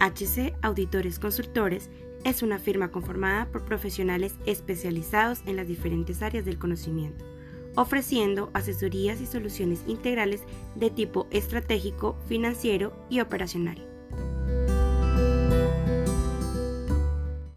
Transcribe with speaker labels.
Speaker 1: HC Auditores Consultores es una firma conformada por profesionales especializados en las diferentes áreas del conocimiento, ofreciendo asesorías y soluciones integrales de tipo estratégico, financiero y operacional.